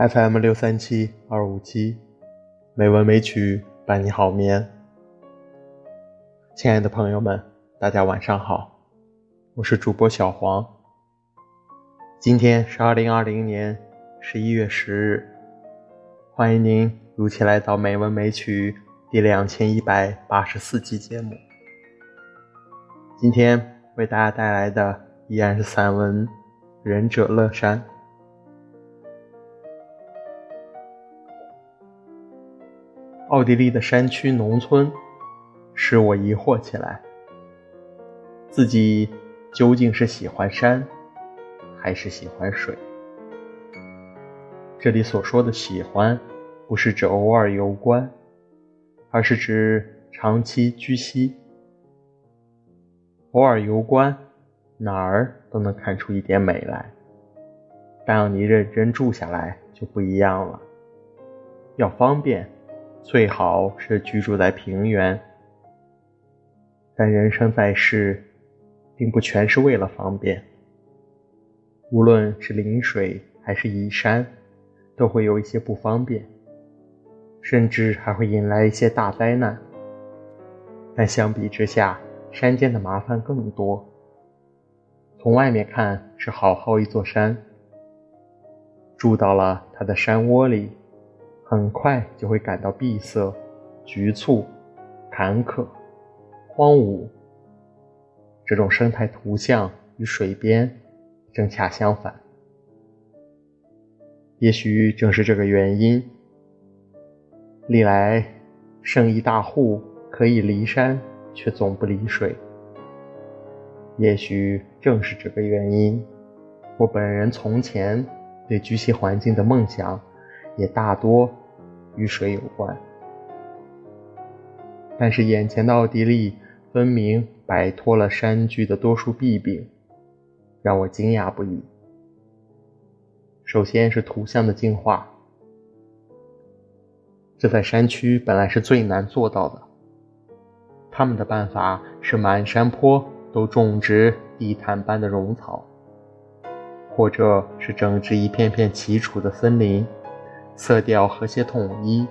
FM 六三七二五七，美文美曲伴你好眠。亲爱的朋友们，大家晚上好，我是主播小黄。今天是二零二零年十一月十日，欢迎您如期来到《美文美曲》第两千一百八十四期节目。今天为大家带来的依然是散文《仁者乐山》。奥地利的山区农村，使我疑惑起来：自己究竟是喜欢山，还是喜欢水？这里所说的喜欢，不是指偶尔游观，而是指长期居息。偶尔游观，哪儿都能看出一点美来，但要你认真住下来，就不一样了。要方便。最好是居住在平原，但人生在世，并不全是为了方便。无论是临水还是移山，都会有一些不方便，甚至还会引来一些大灾难。但相比之下，山间的麻烦更多。从外面看是好好一座山，住到了它的山窝里。很快就会感到闭塞、局促、坎坷、荒芜。这种生态图像与水边正恰相反。也许正是这个原因，历来生意大户可以离山，却总不离水。也许正是这个原因，我本人从前对居息环境的梦想，也大多。与水有关，但是眼前的奥地利分明摆脱了山居的多数弊病，让我惊讶不已。首先是图像的进化，这在山区本来是最难做到的。他们的办法是满山坡都种植地毯般的绒草，或者是整治一片片齐楚的森林。色调和谐统一，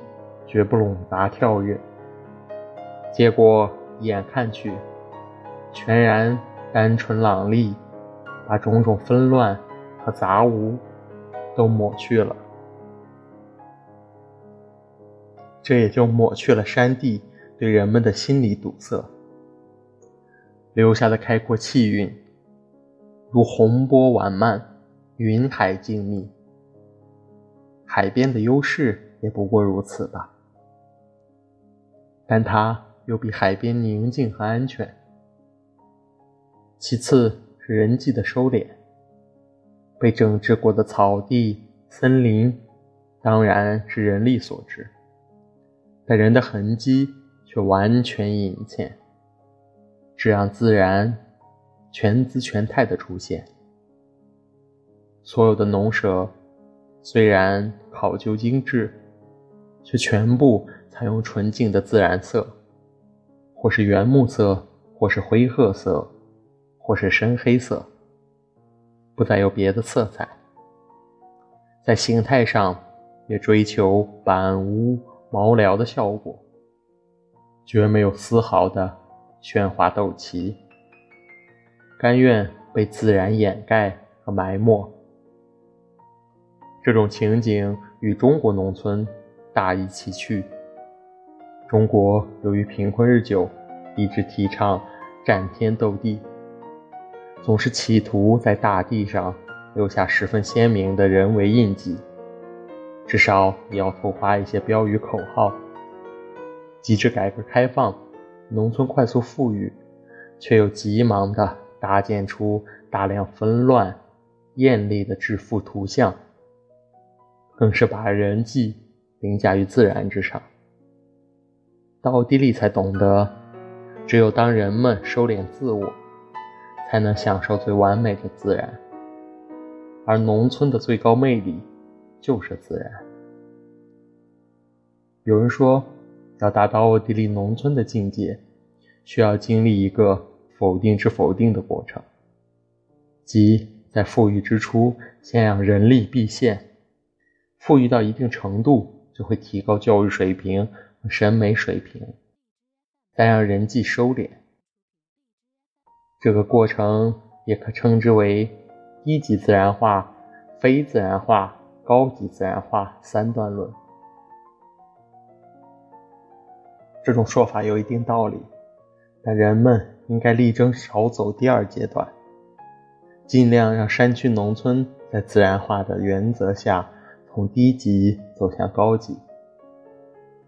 绝不冗杂跳跃。结果眼看去，全然单纯朗丽，把种种纷乱和杂污都抹去了。这也就抹去了山地对人们的心理堵塞，留下的开阔气韵，如洪波缓慢，云海静谧。海边的优势也不过如此吧，但它又比海边宁静和安全。其次是人际的收敛，被整治过的草地、森林，当然是人力所致，但人的痕迹却完全隐欠，这让自然全姿全态的出现。所有的农舍。虽然考究精致，却全部采用纯净的自然色，或是原木色，或是灰褐色，或是深黑色，不再有别的色彩。在形态上也追求板屋毛料的效果，绝没有丝毫的喧哗斗气，甘愿被自然掩盖和埋没。这种情景与中国农村大异其趣。中国由于贫困日久，一直提倡战天斗地，总是企图在大地上留下十分鲜明的人为印记，至少也要偷发一些标语口号。及至改革开放，农村快速富裕，却又急忙地搭建出大量纷乱、艳丽的致富图像。更是把人际凌驾于自然之上。到奥地利才懂得，只有当人们收敛自我，才能享受最完美的自然。而农村的最高魅力，就是自然。有人说，要达到奥地利农村的境界，需要经历一个否定之否定的过程，即在富裕之初，先让人力毕现。富裕到一定程度，就会提高教育水平和审美水平，再让人际收敛。这个过程也可称之为低级自然化、非自然化、高级自然化三段论。这种说法有一定道理，但人们应该力争少走第二阶段，尽量让山区农村在自然化的原则下从低级走向高级。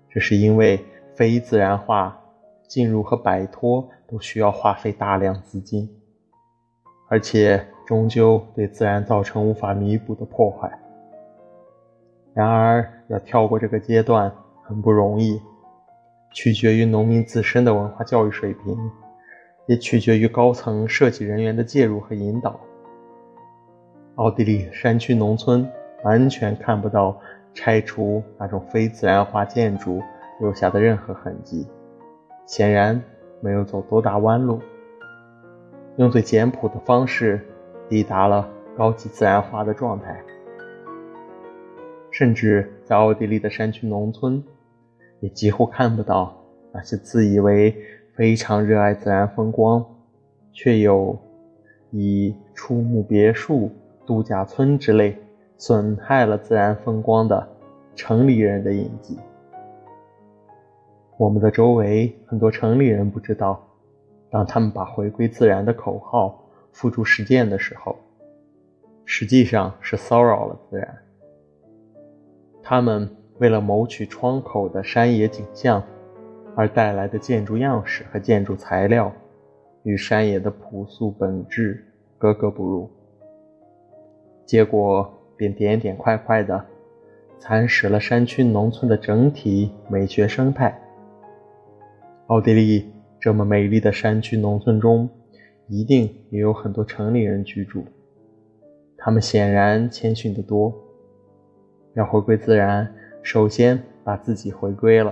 这是因为非自然化进入和摆脱都需要花费大量资金，而且终究对自然造成无法弥补的破坏。然而，要跳过这个阶段很不容易。取决于农民自身的文化教育水平，也取决于高层设计人员的介入和引导。奥地利山区农村完全看不到拆除那种非自然化建筑留下的任何痕迹，显然没有走多大弯路，用最简朴的方式抵达了高级自然化的状态。甚至在奥地利的山区农村。也几乎看不到那些自以为非常热爱自然风光，却又以出木别墅、度假村之类损害了自然风光的城里人的印记。我们的周围很多城里人不知道，当他们把回归自然的口号付诸实践的时候，实际上是骚扰了自然。他们。为了谋取窗口的山野景象，而带来的建筑样式和建筑材料，与山野的朴素本质格格不入，结果便点点块块的蚕食了山区农村的整体美学生态。奥地利这么美丽的山区农村中，一定也有很多城里人居住，他们显然谦逊得多，要回归自然。首先把自己回归了，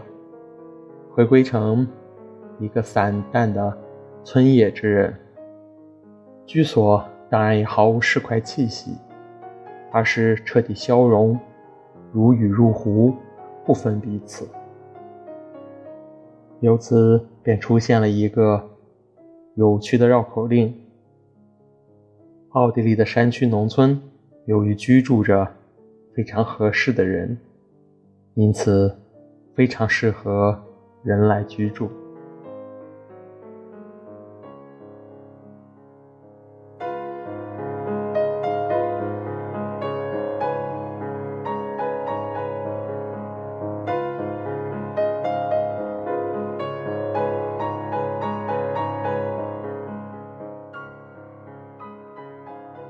回归成一个散淡的村野之人。居所当然也毫无市侩气息，而是彻底消融，如雨入湖，不分彼此。由此便出现了一个有趣的绕口令：奥地利的山区农村，由于居住着非常合适的人。因此，非常适合人来居住。